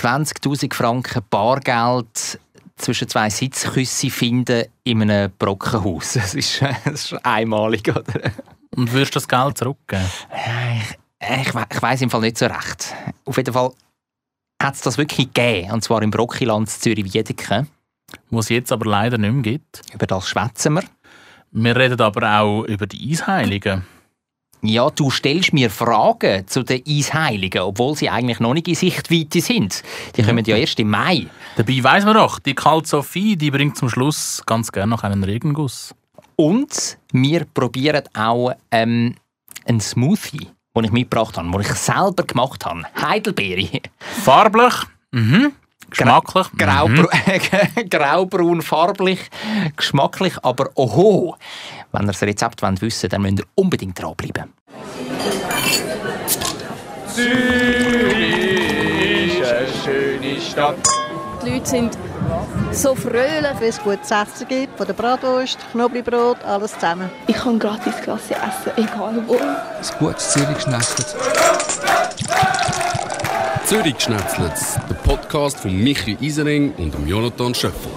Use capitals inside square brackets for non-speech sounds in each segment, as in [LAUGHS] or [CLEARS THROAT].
20.000 Franken Bargeld zwischen zwei Sitzküsse finden in einem Brockenhaus. [LAUGHS] Das ist, das ist einmalig, oder? Und würdest du das Geld zurückgeben? Ich, ich, ich weiß im Fall nicht so recht. Auf jeden Fall hat es das wirklich gegeben, und zwar im Brockiland Zürich-Wiedeke. Wo es jetzt aber leider nicht mehr gibt. Über das schwätzen wir. Wir reden aber auch über die Eisheiligen. Ja, du stellst mir Fragen zu den Eisheiligen, obwohl sie eigentlich noch nicht in Sichtweite sind. Die kommen ja erst im Mai. Dabei weiss man doch, die Kalt Sophie, die bringt zum Schluss ganz gerne noch einen Regenguss. Und wir probieren auch ähm, einen Smoothie, den ich mitgebracht habe, den ich selber gemacht habe. Heidelbeere. Farblich, mhm. geschmacklich, Graubra mhm. [LAUGHS] graubraun farblich, geschmacklich, aber oho. Wenn ihr das Rezept wollt wissen dann müsst ihr unbedingt dranbleiben. Zürich ist eine schöne Stadt. Die Leute sind so fröhlich. Wenn es gutes Essen gibt, von der Bratwurst, Knoblauchbrot, alles zusammen. Ich kann gratis Klasse essen, egal wo. Ein gutes Zürich-Schnetzlitz. Zürich-Schnetzlitz, der Podcast von Michi Isering und Jonathan Schöffel.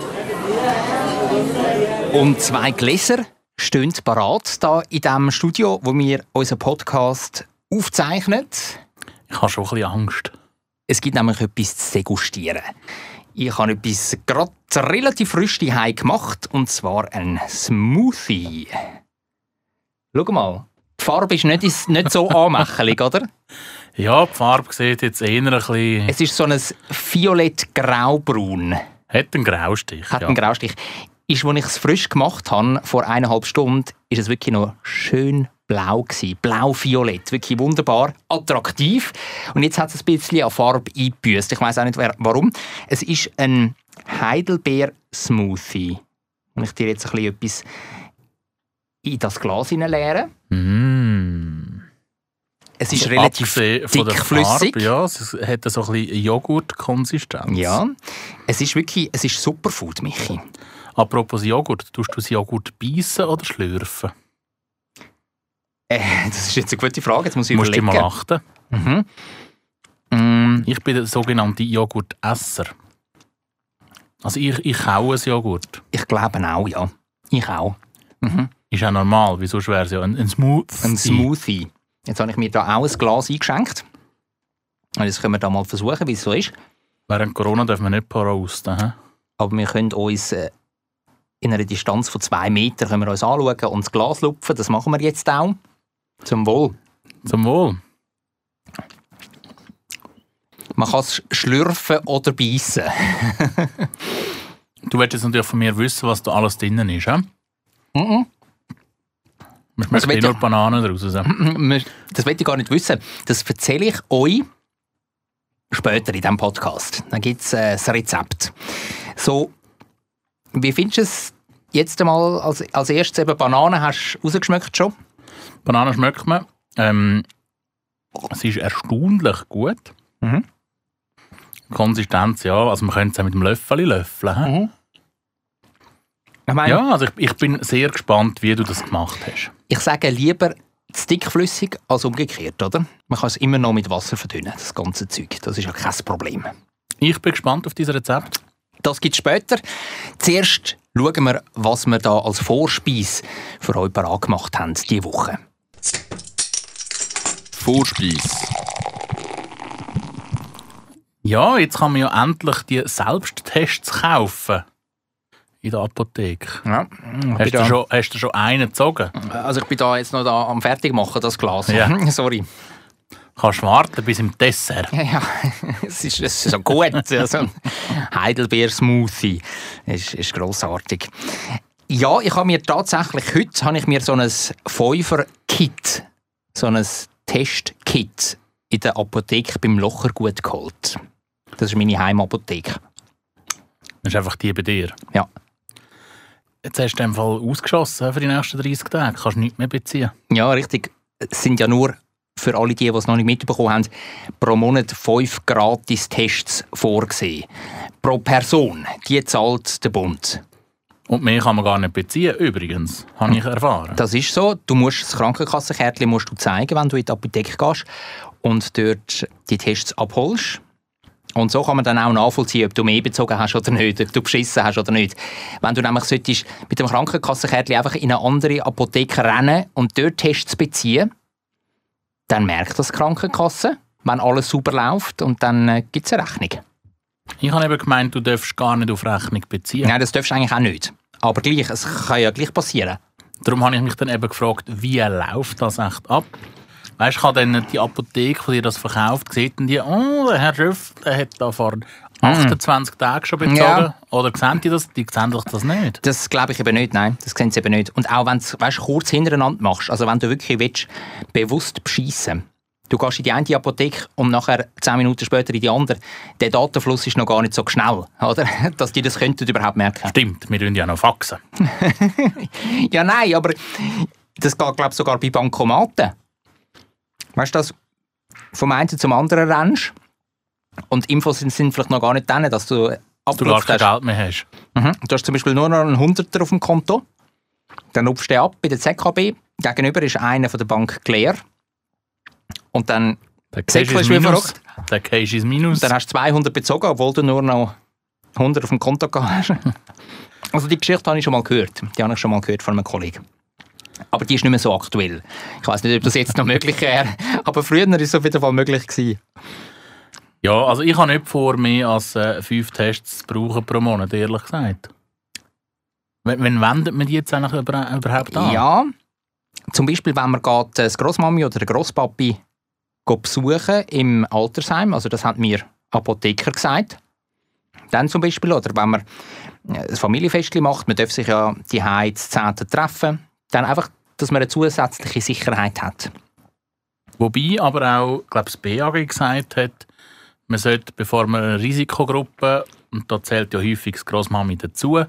Und zwei Gläser stehen parat hier in diesem Studio, wo wir unseren Podcast aufzeichnen. Ich habe schon ein bisschen Angst. Es gibt nämlich etwas zu degustieren. Ich habe etwas gerade relativ frisch daheim gemacht, und zwar ein Smoothie. Schau mal, die Farbe ist nicht, nicht so [LAUGHS] anmächelig, oder? Ja, die Farbe sieht jetzt eher ein bisschen... Es ist so ein violett-graubraun. Hat einen Graustich, Hat ja. einen Graustich. Ist, als ich es frisch gemacht habe, vor eineinhalb Stunden, ist es wirklich noch schön blau gewesen. Blau-violett. Wirklich wunderbar, attraktiv. Und jetzt hat es ein bisschen an Farbe eingebüßt. Ich weiß auch nicht warum. Es ist ein Heidelbeer-Smoothie. Und ich dir jetzt ein bisschen etwas in das Glas hineinleeren. Mm. Es ist So relativ dickflüssig. Ja, es hat so ein bisschen Joghurtkonsistenz. Ja, es ist wirklich, es ist Superfood, Michi. Apropos Joghurt, tust du das Joghurt beißen oder schlürfen? Äh, das ist jetzt eine gute Frage, jetzt muss ich Musst du überlegen. mal achten. Mhm. Mm, Ich bin der sogenannte Joghurtesser. Also ich, ich kaue ein Joghurt. ich glaube auch, ja. Ich auch. Mhm. Ist ja normal, wieso wäre es ja ein, ein Smooth. Ein Smoothie. Jetzt habe ich mir da auch ein Glas eingeschenkt. Und jetzt können wir da mal versuchen, wie es so ist. Während Corona dürfen wir nicht posten. hä? Aber wir können uns äh, in einer Distanz von zwei Metern können wir uns anschauen und das Glas lupfen. Das machen wir jetzt auch. Zum Wohl. Zum Wohl. Man kann es schlürfen oder beißen. [LAUGHS] Du willst jetzt natürlich von mir wissen, was da alles drinnen ist. hä? Mhm. Man schmeckt Also eh nur Bananen draus. [LAUGHS] hä? Das will ich gar nicht wissen. Das erzähle ich euch später in diesem Podcast. Dann gibt es äh, das Rezept. So, wie findest du es jetzt einmal als, als erstes eben Bananen? Hast du rausgeschmeckt schon? Bananen schmeckt man. Ähm, sie ist erstaunlich gut. Mhm. Konsistenz, ja. Also man könnte es auch mit dem Löffel löffeln. Mhm. Ich meine, Ja, also ich, ich bin sehr gespannt, wie du das gemacht hast. ich sage lieber zu dickflüssig als umgekehrt, oder? Man kann es immer noch mit Wasser verdünnen, das ganze Zeug. Das ist ja kein Problem. Ich bin gespannt auf dieses Rezept. Das gibt es später. Zuerst schauen wir, was wir da als Vorspeise für euch parat gemacht haben diese Woche. Vorspeise. Ja, jetzt kann man ja endlich die Selbsttests kaufen. In der Apotheke. Ja, Hast du, schon, hast du schon einen gezogen? Also ich bin da jetzt noch da am Fertigmachen, das Glas. Ja. [LAUGHS] Sorry. Kannst warten bis im Dessert. Ja, ja. [LAUGHS] es, ist, es ist so gut. Also, ein Heidelbeer-Smoothie ist, ist grossartig. Ja, ich habe mir tatsächlich, heute habe ich mir so ein Fünfer-Kit, so ein Test-Kit in der Apotheke beim Lochergut geholt. Das ist meine Heimapotheke. Das ist einfach die bei dir. Ja. Jetzt hast du den Fall ausgeschossen für die nächsten 30 Tage. Kannst du nichts mehr beziehen. Ja, richtig. Es sind ja nur für alle die, die es noch nicht mitbekommen haben, pro Monat fünf Gratis-Tests vorgesehen. Pro Person. Die zahlt der Bund. Und mehr kann man gar nicht beziehen, übrigens. Habe ich erfahren. Das ist so. Du musst das Krankenkassenkärtchen musst du zeigen, wenn du in die Apotheke gehst und dort die Tests abholst. Und so kann man dann auch nachvollziehen, ob du mehr bezogen hast oder nicht, ob du beschissen hast oder nicht. Wenn du nämlich solltest mit dem Krankenkassenkärtchen einfach in eine andere Apotheke rennen und dort Tests beziehen, dann merkt das die Krankenkasse, wenn alles super läuft und dann äh, gibt es eine Rechnung. Ich habe eben gemeint, du darfst gar nicht auf Rechnung beziehen. Nein, das darfst du eigentlich auch nicht. Aber gleich, es kann ja gleich passieren. Darum habe ich mich dann eben gefragt, wie läuft das echt ab? Weißt du, kann dann die Apotheke, die dir das verkauft, sieht dann die, oh, der Herr Schöff, der hat da vor 28 Tagen schon bezogen. Ja. Oder sehen die das? Die sehen doch das nicht. Das glaube ich eben nicht, nein, das sehen sie eben nicht. Und auch wenn du es kurz hintereinander machst, also wenn du wirklich willst, bewusst beschissen du gehst in die eine Apotheke und nachher 10 Minuten später in die andere, der Datenfluss ist noch gar nicht so schnell, [LAUGHS] oder? dass die das könnten überhaupt merken. Stimmt, wir tun ja noch faxen. [LAUGHS] Ja, nein, aber das geht, glaube ich, sogar bei Bankomaten. Weißt du, dass vom einen zum anderen rennst und Infos sind, sind vielleicht noch gar nicht drin, dass du Du gar kein. Geld mehr hast. Mhm. Du hast zum Beispiel nur noch einen Hunderter auf dem Konto. Dann rufst du ab bei der ZKB. Gegenüber ist einer von der Bank leer. Und dann, Der Cash ist wie Minus. verrückt. Der Cash ist Minus. dann hast du 200 bezogen, obwohl du nur noch 100 auf dem Konto hast. [LAUGHS] Also die Geschichte habe ich schon mal gehört. Die habe ich schon mal gehört von einem Kollegen. Aber die ist nicht mehr so aktuell. Ich weiß nicht, ob das jetzt noch [LAUGHS] möglich wäre. Aber früher war es auf jeden Fall möglich. Gewesen. Ja, also ich habe nicht vor, mehr als äh, fünf Tests zu brauchen pro Monat, ehrlich gesagt. Wenn, wenn wendet man die jetzt eigentlich über, überhaupt an? Ja, zum Beispiel, wenn man geht, äh, das Grossmami oder den Grosspapi besuchen im Altersheim, also das hat mir Apotheker gesagt. Dann zum Beispiel, oder wenn man äh, ein Familienfest macht, man darf sich ja die zu 10. treffen, dann einfach, dass man eine zusätzliche Sicherheit hat. Wobei aber auch, glaube das BAG gesagt hat, man sollte, bevor man eine Risikogruppe, und da zählt ja häufig das Grossmami dazu, äh,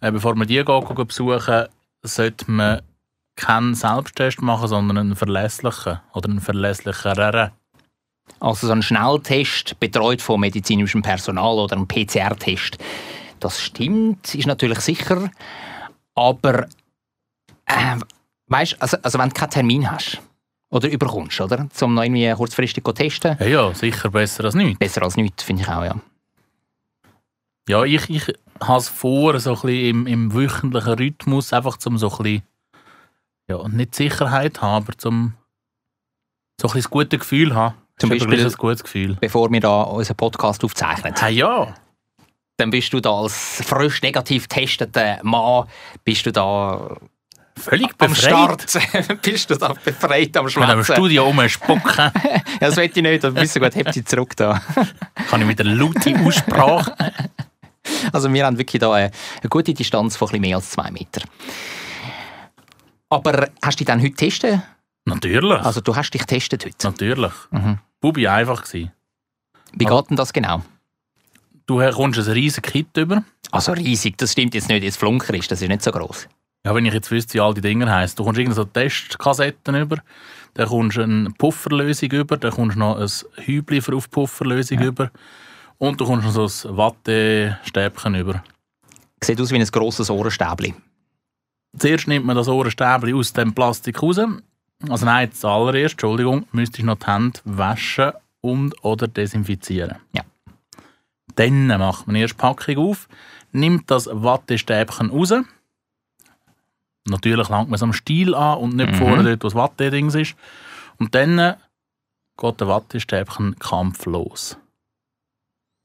bevor man die geht besuchen, sollte man keinen Selbsttest machen, sondern einen verlässlichen oder einen verlässlicheren. Also so ein Schnelltest, betreut von medizinischem Personal oder ein PCR-Test. Das stimmt, ist natürlich sicher, aber äh, weißt, also, also wenn du keinen Termin hast oder überkommst, oder, um noch irgendwie kurzfristig zu testen, Ja, ja, sicher besser als nichts. besser als nichts, finde ich auch, ja. Ja, ich, ich habe es vor, so ein bisschen im, im wöchentlichen Rhythmus, einfach zum so ein bisschen, ja, nicht Sicherheit haben, aber zum so ein bisschen das gute Gefühl haben. Zum Beispiel- ein gutes Gefühl. Bevor wir da unseren Podcast aufzeichnen. Ah ja, Dann bist du da als frisch negativ getesteter Mann, bist du da völlig am befreit. Start, [LAUGHS] bist du da befreit am Mit einem Schmerzen. Studio rumspucken, [LAUGHS] Ja, das will ich nicht, dann bist du gut, heb dich zurück da. [LAUGHS] kann ich mit einer lauten Aussprache. Also wir haben wirklich da eine, eine gute Distanz von ein bisschen mehr als zwei Meter. Aber hast du dich dann heute testen? Natürlich, Also du hast dich getestet heute. natürlich. Mhm. Bubi einfach gewesen. Wie geht denn das genau? Du kommst ein riesiges Kit über. Also riesig, das stimmt jetzt nicht, jetzt Flunker ist, das ist nicht so groß. Ja, wenn ich jetzt wüsste, wie all die Dinger heißen. Du kommst irgendeine so Testkassetten über, dann kommst du eine Pufferlösung über, dann kommst du noch ein Hübli für auf Pufferlösung über und du kommst noch so ein Wattestäbchen über. Sieht aus wie ein grosses Ohrenstäbli. Zuerst nimmt man das Ohrenstäbchen aus dem Plastik raus. Also nein, zuallererst, Entschuldigung, müsstest du noch die Hände waschen und oder desinfizieren. Ja. Dann macht man erst die Packung auf, nimmt das Wattestäbchen raus. Natürlich langt man es am Stiel an und nicht Mhm. vorne dort, wo das Watte-Dings ist. Und dann geht der Wattestäbchen kampflos.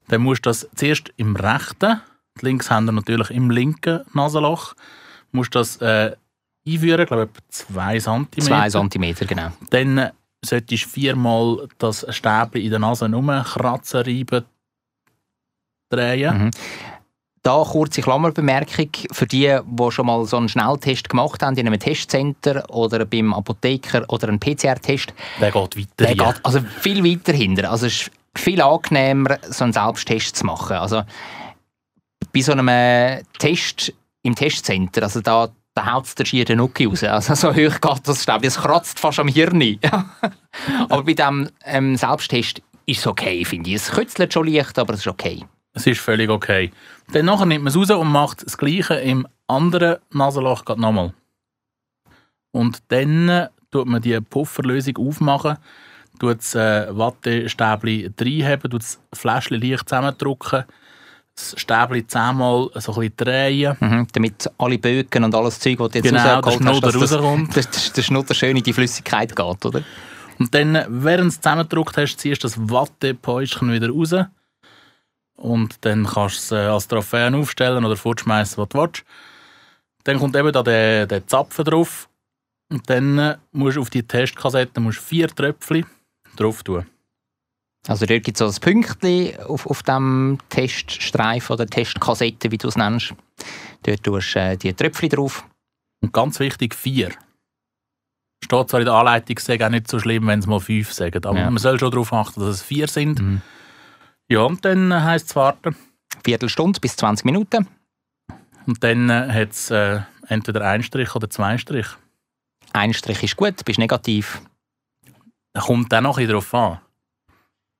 Dann musst du das zuerst im rechten, die Linkshänder natürlich im linken Nasenloch, musst das äh, einführen, glaube ich, etwa 2 cm. Zwei Zentimeter, genau. Dann solltest du viermal das Stäbchen in der Nase rumkratzen, reiben, drehen. Mhm. Da kurze Klammerbemerkung für die, die schon mal so einen Schnelltest gemacht haben in einem Testcenter oder beim Apotheker oder einen PCR-Test. Der geht weiter. Der hier. geht also viel weiter hinter. Also es ist viel angenehmer, so einen Selbsttest zu machen. Also bei so einem äh, Test im Testzentrum, also da, da haut es der schier den Nucki raus. Also so hoch geht das Stäbchen, es kratzt fast am Hirn. [LAUGHS] aber bei diesem ähm, Selbsttest ist es okay, finde ich. Es kützelt schon leicht, aber es ist okay. Es ist völlig okay. Dann nachher nimmt man es raus und macht das Gleiche im anderen Nasenloch nochmal. Und dann tut man die Pufferlösung aufmachen. tut das äh, Wattestäbli reinheben, tut das Fläschchen leicht zusammendrücken, das Stäbli zehnmal so ein bisschen drehen. Mhm, damit alle Bögen und alles Zeug, das du jetzt Genau, rausgeholt hast, dass das- rauskommt. [LAUGHS] dass dass der Schnudder schön in die Flüssigkeit geht, oder? Und dann, während du es zusammengedrückt hast, ziehst du das Wattepäuschen wieder raus. Und dann kannst du es äh, als Trophäe aufstellen oder fortschmeißen, was du willst. Dann kommt eben da der, der Zapfen drauf. Und dann äh, musst du auf die Testkassette musst vier Tröpfchen drauf tun. Also dort gibt es so ein Pünktchen auf, auf dem Teststreifen oder Testkassette, wie du es nennst. Dort tust du äh, die Tröpfchen drauf. Und ganz wichtig, vier. Steht zwar in der Anleitung, sei auch nicht so schlimm, wenn es mal fünf sagen, aber Ja. man soll schon darauf achten, dass es vier sind. Mhm. Ja, und dann äh, heisst es warten. Viertelstunde bis 20 Minuten. Und dann äh, hat es äh, entweder ein Strich oder zwei Strich. Ein Strich ist gut, bist negativ. Da kommt dann noch ein drauf an.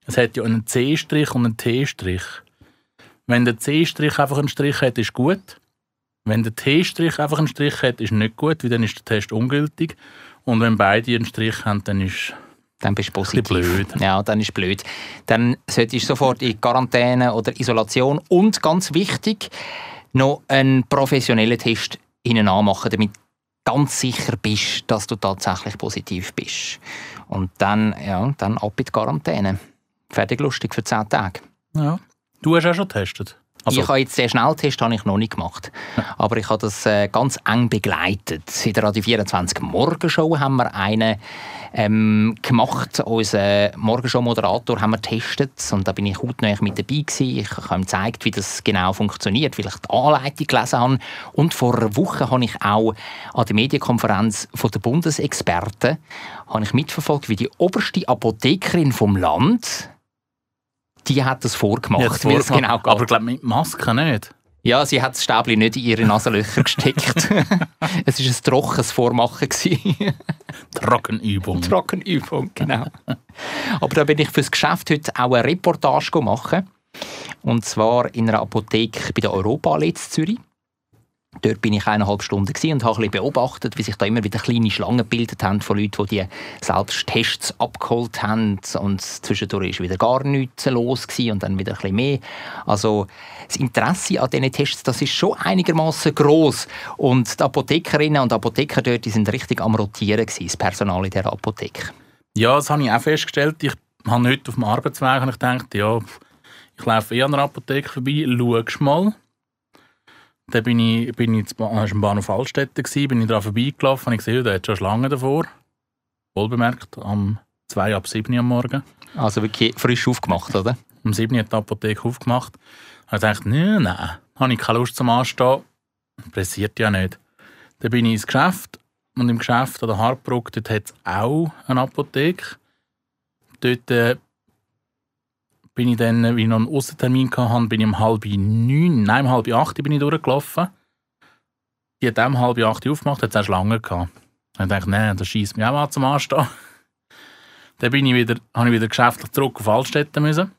Es hat ja einen C-Strich und einen T-Strich. Wenn der C-Strich einfach einen Strich hat, ist gut. Wenn der T-Strich einfach einen Strich hat, ist nicht gut, weil dann ist der Test ungültig. Und wenn beide einen Strich haben, dann ist Dann bist du positiv. blöd. Ja, dann ist blöd. Dann solltest du sofort in Quarantäne oder Isolation und ganz wichtig, noch einen professionellen Test hinten anmachen, damit du ganz sicher bist, dass du tatsächlich positiv bist. Und dann, ja, dann ab in die Quarantäne. Fertig lustig für 10 Tage. Ja. Du hast auch schon getestet. Also, ich habe jetzt den Schnelltest habe ich noch nicht gemacht, aber ich habe das äh, ganz eng begleitet. In der Radio 24 Morgenshow haben wir einen ähm, gemacht. Unser Morgenshow-Moderator haben wir getestet und da bin ich hautnah mit dabei gewesen. Ich habe ihm gezeigt, wie das genau funktioniert, weil ich die Anleitung gelesen habe. Und vor einer Woche habe ich auch an der Medienkonferenz von der Bundesexperten habe ich mitverfolgt, wie die oberste Apothekerin vom Land die hat das vorgemacht, wie es vorgemacht. genau geht. Aber glaube mit Maske nicht. Ja, sie hat das Stäbli nicht in ihre Nasenlöcher gesteckt. [LAUGHS] es war ein trockenes Vormachen. gewesen. Trockenübung. Trockenübung, genau. Aber da bin ich fürs Geschäft heute auch eine Reportage machen. Und zwar in einer Apotheke bei der Europa in Zürich. Dort bin ich eineinhalb Stunden und habe beobachtet, wie sich da immer wieder kleine Schlangen gebildet haben von Leuten, die die selbst Tests abgeholt haben. Und zwischendurch war wieder gar nichts los und dann wieder ein mehr. Also das Interesse an diesen Tests, das ist schon einigermaßen groß Und die Apothekerinnen und Apotheker dort, die sind richtig am Rotieren gewesen, das Personal in dieser Apotheke. Ja, das habe ich auch festgestellt. Ich habe heute auf dem Arbeitsweg und ich gedacht, ja, ich laufe eh an der Apotheke vorbei, schaust mal. Dann bin ich, bin ich am Bahnhof gewesen, bin ich daran vorbeigelaufen und ich gesehen, da hat schon Schlange davor. Wohlbemerkt, am 2 ab 7 Uhr am Morgen. Also wirklich frisch aufgemacht, oder? Um 7 Uhr hat die Apotheke aufgemacht. Und ich dachte, nein, nein, habe ich keine Lust zum Anstehen. Pressiert ja nicht. Dann bin ich ins Geschäft und im Geschäft an der Hartbrücke, dort hat es auch eine Apotheke. Dort äh, bin ich dann, wie ich noch einen Aussentermin hatte, bin ich um halb neun, nein, um halb acht bin ich durchgelaufen. Die hat um halb acht aufgemacht, hat es auch Schlangen gehabt. Ich dachte, nein, das schießt mich auch mal zum Anstehen. Dann bin ich wieder, habe ich wieder geschäftlich zurück auf Altstätten müssen.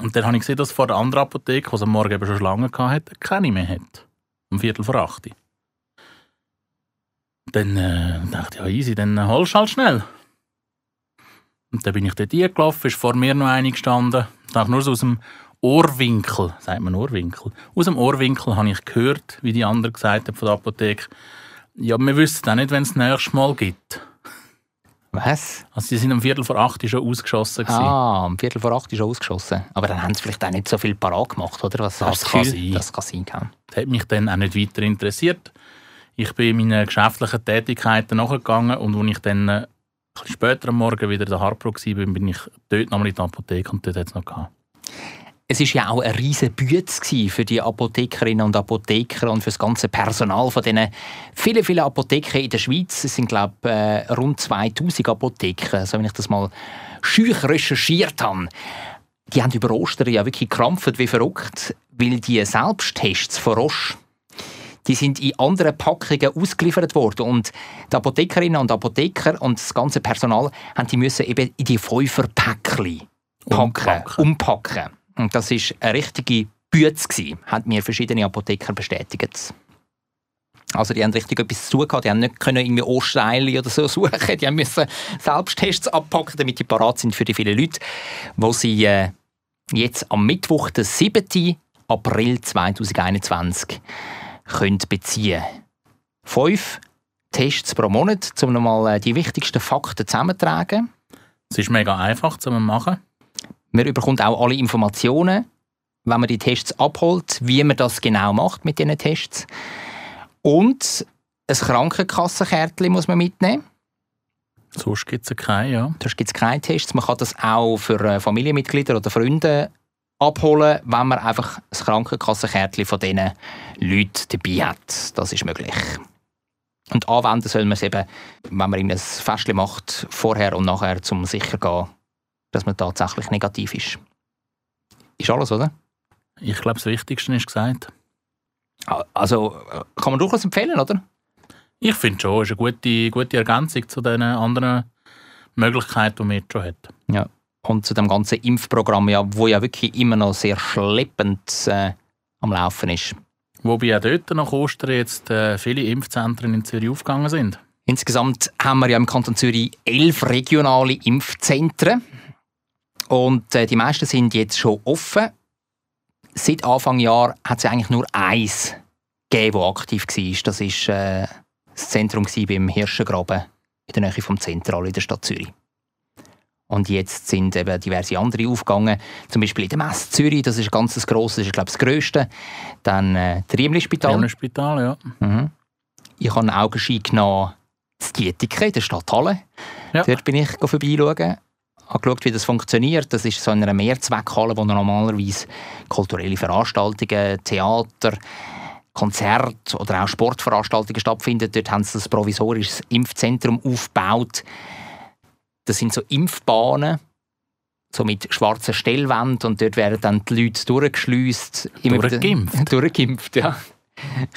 Und dann habe ich gesehen, dass vor der anderen Apotheke, die am Morgen eben schon Schlangen hatte, keine mehr hat. Um Viertel vor acht. Dann äh, dachte ich, ja easy, dann äh, holst du halt schnell. Und dann bin ich dort hingelaufen, ist vor mir noch eine gestanden. Dachte nur so aus dem Ohrwinkel, sagt man Ohrwinkel, aus dem Ohrwinkel habe ich gehört, wie die andere gesagt hat von der Apotheke, ja, wir wissen auch nicht, wenn es das nächste Mal gibt. Was? Also sie sind um Viertel vor acht schon ausgeschossen. gewesen. Ah, um Viertel vor acht schon ausgeschossen. Aber dann haben sie vielleicht auch nicht so viel parat gemacht, oder? Was Das kann sein. Das kann sein. Kann. Das hat mich dann auch nicht weiter interessiert. Ich bin meinen geschäftlichen Tätigkeiten nachgegangen und als ich dann äh, bisschen später am Morgen wieder in der Hartbro war, bin ich dort nochmal in die Apotheke und dort hat es noch gehabt. Es war ja auch eine riesige Bühne für die Apothekerinnen und Apotheker und für das ganze Personal von diesen vielen, vielen Apotheken in der Schweiz. Es sind, glaube ich, äh, rund 2000 Apotheken, also wenn ich das mal schüch recherchiert habe. Die haben über Ostern ja wirklich krampft wie verrückt, weil die Selbsttests von Roche die sind in anderen Packungen ausgeliefert worden. Und die Apothekerinnen und Apotheker und das ganze Personal haben die müssen eben in die Fünferpäckchen packen, Umpacken. umpacken. Und das war eine richtige Bütze, haben mir verschiedene Apotheker bestätigt. Also die haben richtig etwas zu. Die haben nicht können irgendwie Ostreile oder so [LAUGHS] suchen. Die haben müssen Selbsttests abpacken, damit die parat sind für die vielen Leute, wo sie äh, jetzt am Mittwoch, den 7. April 2021, können beziehen. Fünf Tests pro Monat, um nochmal äh, die wichtigsten Fakten zusammenzutragen. Es ist mega einfach zu machen. Man bekommt auch alle Informationen, wenn man die Tests abholt, wie man das genau macht mit diesen Tests. Und ein Krankenkassenkärtchen muss man mitnehmen. Sonst gibt es keine, ja. Sonst gibt es keine Tests. Man kann das auch für äh, Familienmitglieder oder Freunde abholen, wenn man einfach ein Krankenkassenkärtchen von diesen Leuten dabei hat. Das ist möglich. Und anwenden soll man es eben, wenn man ein Festchen macht, vorher und nachher, um sicher zu gehen, dass man tatsächlich negativ ist. Ist alles, oder? Ich glaube, das Wichtigste ist gesagt. Also kann man durchaus empfehlen, oder? Ich finde schon, es ist eine gute, gute Ergänzung zu den anderen Möglichkeiten, die man jetzt schon hat. Ja. Und zu dem ganzen Impfprogramm, ja, wo ja wirklich immer noch sehr schleppend äh, am Laufen ist. Wobei auch dort nach Ostern jetzt äh, viele Impfzentren in Zürich aufgegangen sind. Insgesamt haben wir ja im Kanton Zürich elf regionale Impfzentren. Und äh, die meisten sind jetzt schon offen. Seit Anfang Jahr hat es eigentlich nur eins gegeben, das aktiv war. Das war das Zentrum beim Hirschengraben in der Nähe vom Zentral in der Stadt Zürich. Und jetzt sind eben diverse andere aufgegangen. Zum Beispiel in der Messe Zürich, das ist ein ganz grosses, das ist glaube ich das grösste. Dann äh, das Riemli-Spital. Riemli-Spital, ja. Mhm. Ich habe einen Augenschein genommen in Dietike, in der Stadthalle. Ja. Dort bin ich vorbeischauen habe geschaut, wie das funktioniert. Das ist so in einer Mehrzweckhalle, wo normalerweise kulturelle Veranstaltungen, Theater, Konzerte oder auch Sportveranstaltungen stattfinden. Dort haben sie ein provisorisches Impfzentrum aufgebaut. Das sind so Impfbahnen, so mit schwarzen Stellwänden und dort werden dann die Leute durchgeschleust. Durchgeimpft? [LAUGHS] Durchgeimpft, ja.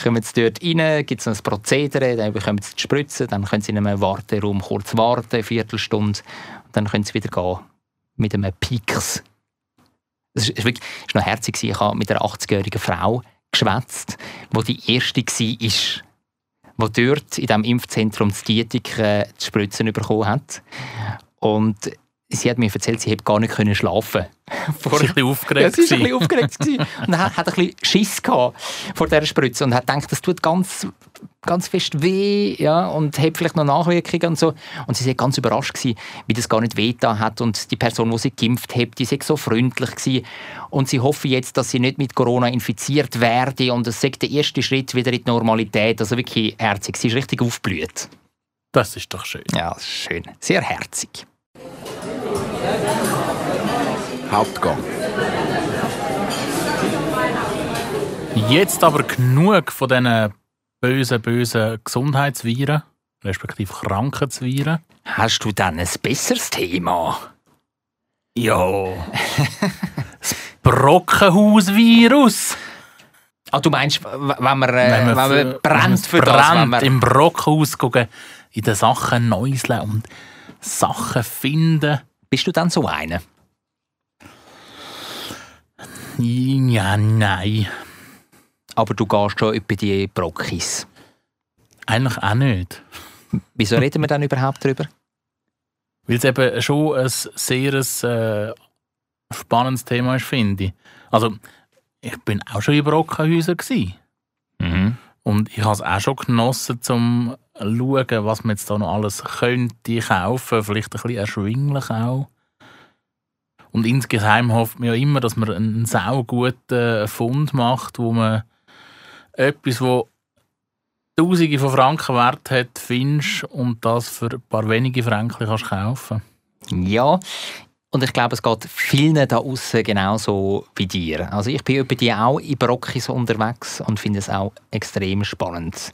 Kommen sie dort rein, gibt es ein Prozedere, dann bekommen sie die Spritze, dann können sie in einem Warteraum kurz warten, eine Viertelstunde, und dann können sie wieder gehen mit einem Pieks. Es ist, wirklich, ist noch herzig. Ich habe mit einer 80-jährigen Frau geschwätzt, die die erste war, die dort in diesem Impfzentrum die Dietik äh, die Spritzen bekommen hat. Und sie hat mir erzählt, sie hätte gar nicht können schlafen. [LAUGHS] Sie war ein bisschen aufgeregt. Ja, sie war ein bisschen aufgeregt. und hat, hat ein bisschen Schiss gehabt vor dieser Spritze und hat gedacht, das tut ganz, ganz fest weh ja, und hat vielleicht noch Nachwirkungen und so. Und sie war ganz überrascht, gewesen, wie das gar nicht weh hat und die Person, die sie geimpft hat, die war so freundlich. Gewesen. Und sie hoffe jetzt, dass sie nicht mit Corona infiziert werde und es sei der erste Schritt wieder in die Normalität. Also wirklich herzig. Sie ist richtig aufgeblüht. Das ist doch schön. Ja, das ist schön. Sehr herzig. Hauptgang. Jetzt aber genug von diesen bösen, bösen Gesundheitsviren, respektive Krankheitsviren. Hast du dann ein besseres Thema? Ja. das Brockenhausvirus. Ah, du meinst, wenn man, äh, Wenn wenn man man für- brennt für brennt, das? Wenn man, im Brockenhaus gucken, in den Sachen neuseln und Sachen finden. Bist du dann so einer? Ja, nein. Aber du gehst schon über die Brockis. Eigentlich auch nicht. Wieso reden wir dann überhaupt darüber? Weil es eben schon ein sehr äh, spannendes Thema ist, finde ich. Also, ich bin auch schon in Brockenhäusern. gewesen. Mhm. Und ich habe es auch schon genossen, um schauen, was man jetzt da noch alles könnte kaufen. Vielleicht ein bisschen erschwinglich auch. Und insgeheim hofft man ja immer, dass man einen sauguten Fund macht, wo man etwas, wo Tausende von Franken wert hat, findest und das für ein paar wenige Franken kannst kaufen Ja, und ich glaube, es geht vielen da außen genauso wie dir. Also ich bin über die auch in Brockis unterwegs und finde es auch extrem spannend.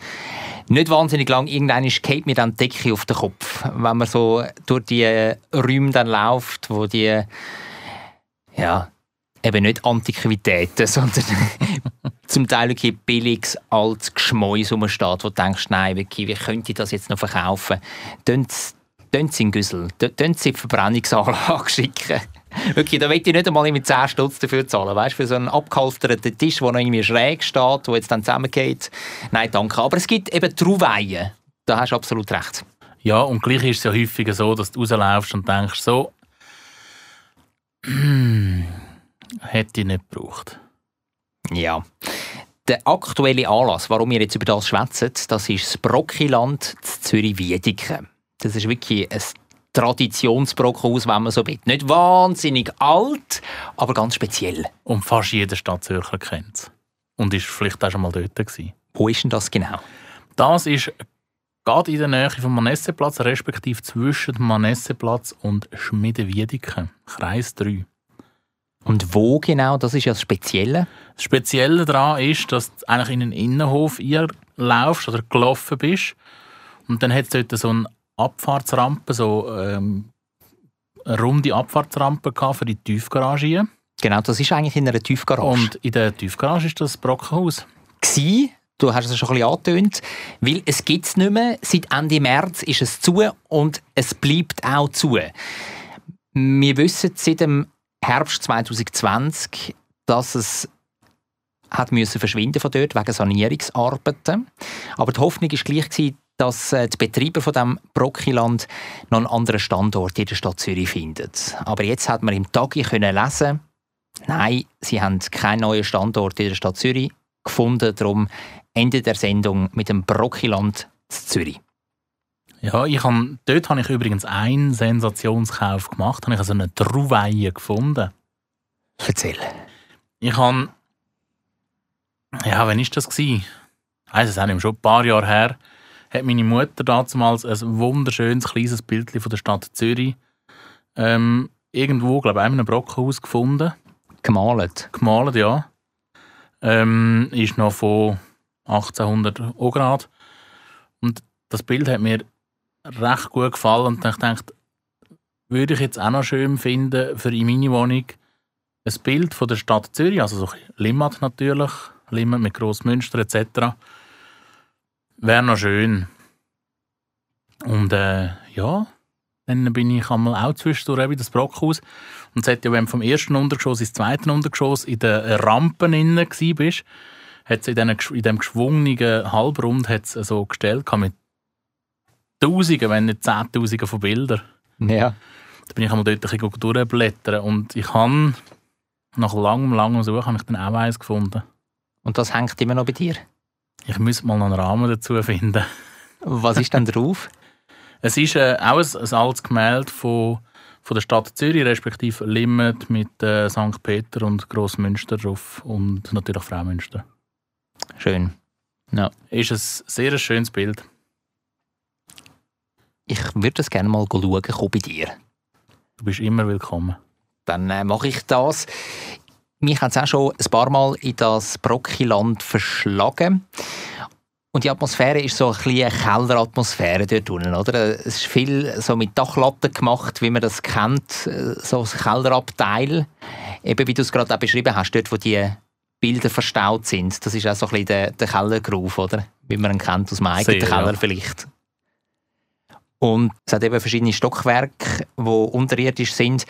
Nicht wahnsinnig lang, irgendwann geht mir dann die Decke auf den Kopf, wenn man so durch die Räume dann läuft, wo die ja, eben nicht Antiquitäten, [LAUGHS] sondern zum Teil wirklich billiges, altes Geschmäus rumsteht, wo du denkst, nein, wirklich, wie könnte ich das jetzt noch verkaufen? Tönt Tönt sie in Güssel, tönt sie in die Verbrennungsanlage [LAUGHS] schicken. Wirklich, da will ich nicht einmal mit 10 Stutz dafür zahlen. Weißt du, für so einen abgehalfterten Tisch, der noch irgendwie schräg steht, der jetzt dann zusammengeht. Nein, danke. Aber es gibt eben Trauweihen. Da hast du absolut recht. Ja, und gleich ist es ja häufiger so, dass du rauslaufst und denkst so, [CLEARS THROAT] hätte ich nicht gebraucht. Ja. Der aktuelle Anlass, warum wir jetzt über das schwätzen, das ist das Brockiland in Zürich-Wiedeken. Das ist wirklich ein Traditionsbrockhaus, wenn man so will. Nicht wahnsinnig alt, aber ganz speziell. Und fast jeder Stadtzürcher kennt es. Und ist vielleicht auch schon mal dort gewesen. Wo ist denn das genau? Das ist gerade in der Nähe vom Manesseplatz, respektive zwischen dem Manesseplatz und Schmiedewiedeken, Kreis 3. Und wo genau? Das ist ja das Spezielle. Das Spezielle daran ist, dass du eigentlich in den Innenhof laufst oder gelaufen bist. Und dann hat es dort so eine Abfahrtsrampe, so ähm, eine runde Abfahrtsrampe für die Tiefgarage. Genau, das ist eigentlich in einer Tiefgarage. Und in der Tiefgarage ist das Brockenhaus. Gsi, du hast es schon ein bisschen angetönt, weil es gibt es nicht mehr. Seit Ende März ist es zu und es bleibt auch zu. Wir wissen seit dem Herbst 2020, dass es hat müssen verschwinden von dort wegen Sanierungsarbeiten. Aber die Hoffnung ist gleich dass äh, die Betreiber von dem Brockiland noch einen anderen Standort in der Stadt Zürich finden. Aber jetzt hat man im Tagi können lesen, nein, sie haben keinen neuen Standort in der Stadt Zürich gefunden. Darum Ende der Sendung mit dem Brockiland in Zürich. Ja, ich hab, dort habe ich übrigens einen Sensationskauf gemacht. Habe ich also eine Trauweihe gefunden. Erzähl. Ich habe. Ja, wann war das? Ich weiss es auch nicht schon ein paar Jahre her. Hat meine Mutter damals ein wunderschönes kleines Bild von der Stadt Zürich ähm, irgendwo, glaube ich, in einem Brockenhaus gefunden. Gemalt. Gemalt, ja. Ähm, ist noch von 1800 Grad. Und das Bild hat mir recht gut gefallen und ich dachte, würde ich jetzt auch noch schön finden für in meine Wohnung ein Bild von der Stadt Zürich, also so Limmat natürlich, Limmat mit Grossmünster etc. Wäre noch schön. Und äh, ja, dann bin ich einmal auch zwischendurch in das Brockhaus. Und es hat ja, wenn du vom ersten Untergeschoss ins zweite Untergeschoss in den Rampen innen warst, hat es in, diesen, in diesem geschwungenen Halbrund hat's so gestellt mit Tausenden, wenn nicht Zehntausenden von Bildern. Ja. Da bin ich einmal dort ein bisschen durchblättern und ich habe nach langem, langem Suchen habe ich dann auch eins gefunden. Und das hängt immer noch bei dir. Ich müsste mal noch einen Rahmen dazu finden. Was ist denn drauf? [LAUGHS] Es ist äh, auch ein, ein altes Gemälde von, von der Stadt Zürich, respektive Limmet mit äh, St. Peter und Grossmünster drauf und natürlich Fraumünster. Schön. Ja. Ist ein sehr schönes Bild. Ich würde das gerne mal schauen kommen bei dir. Du bist immer willkommen. Dann äh, mache ich das. Mich hat es auch schon ein paar Mal in das Brockiland verschlagen. Und die Atmosphäre ist so ein bisschen eine Kelleratmosphäre dort unten, oder? Es ist viel so mit Dachlatten gemacht, wie man das kennt, so ein Kellerabteil. Eben wie du es gerade auch beschrieben hast, dort wo die Bilder verstaut sind. Das ist auch so ein bisschen der, der Kellergroove, oder? Wie man ihn kennt aus dem eigenen Sehr, Keller ja. vielleicht. Und es hat eben verschiedene Stockwerke, die unterirdisch sind.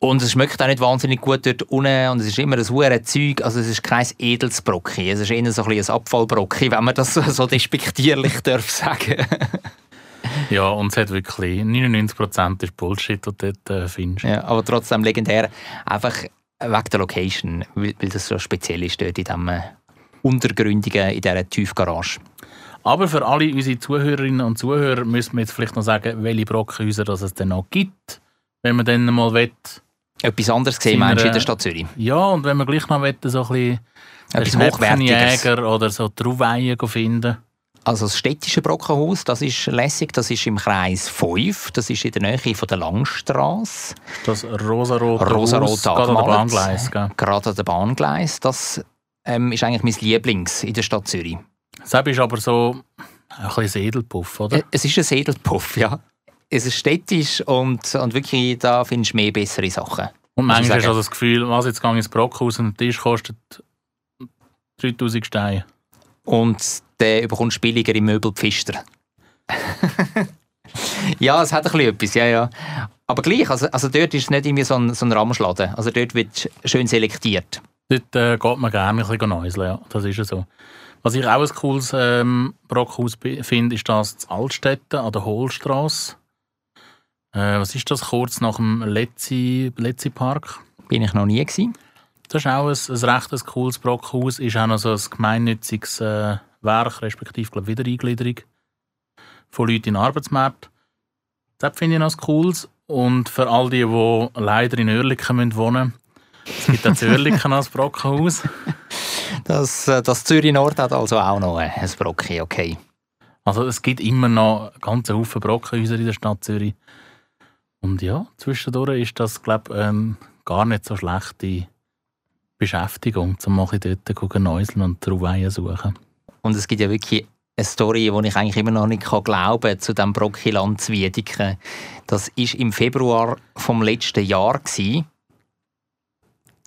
Und es schmeckt auch nicht wahnsinnig gut dort unten und es ist immer ein hohes Zeug. Also es ist kein edles Brocki, es ist eher so ein, ein Abfallbrocki, wenn man das so, [LAUGHS] so despektierlich darf sagen. [LAUGHS] Ja, und es hat wirklich 99% ist Bullshit, was du dort äh, findest. ja, aber trotzdem legendär, einfach wegen der Location, weil, weil das so speziell ist dort in diesem äh, Untergründigen, in dieser Tiefgarage. Aber für alle unsere Zuhörerinnen und Zuhörer müssen wir jetzt vielleicht noch sagen, welche Brockenhäuser das es denn noch gibt, wenn man dann mal will. Etwas anderes gesehen, wir, meinst du, in der äh, Stadt Zürich? Ja, und wenn man gleich noch will, so ein bisschen Etwas Hochwertiges. Oder so Trauweihen finden. Also das städtische Brockenhaus, das ist lässig, das ist im Kreis 5, das ist in der Nähe von der Langstrasse. Das rosarot Rosarot Haus, gerade an der. Bahngleis. gell? Gerade an der Bahngleis. Das ähm, ist eigentlich mein Lieblings in der Stadt Zürich. Das ist aber so ein bisschen Edelpuff, oder? Äh, Es ist ein Sedelpuff, ja. Es ist städtisch und, und wirklich, da findest du mehr bessere Sachen. Und manchmal hast du also das Gefühl, was jetzt gehe ich ins Brockhaus und ein Tisch kostet 3000 Steine. Und der bekommst du billiger im Möbel Pfister. [LAUGHS] ja, es hat ein bisschen etwas, ja, ja. Aber gleich, also, also dort ist es nicht irgendwie so ein, so ein Ramschladen. Also dort wird schön selektiert. Dort äh, geht man gerne ein bisschen neuseln, ja. Das ist ja so. Was ich auch ein cooles ähm, Brockhaus finde, ist das in Altstätten an der Hohlstraße. Äh, was ist das? Kurz nach dem Letzi, Letzi Park. Bin ich noch nie gewesen. Das ist auch ein, ein recht ein cooles Brockhaus. Ist auch noch so ein gemeinnütziges äh, Werk, respektive glaub, Wiedereingliederung von Leuten in den Arbeitsmarkt. Das finde ich noch ein cooles. Und für all die, die leider in Oerlikon müssen wohnen es gibt auch in Oerlikon noch ein Brockhaus. [LAUGHS] Das, äh, das Zürich Nord hat also auch noch äh, ein Brocki, okay. Also es gibt immer noch ganze Haufen Brockenhäuser in der Stadt Zürich. Und ja, zwischendurch ist das, glaube ich, ähm, gar nicht so schlechte Beschäftigung, um mal dort gucken, neuseln und Trauweien suchen. Und es gibt ja wirklich eine Story, die ich eigentlich immer noch nicht glauben kann, zu diesem Brockiland zu Wiedeken. Das war im Februar vom letzten Jahr. Gewesen.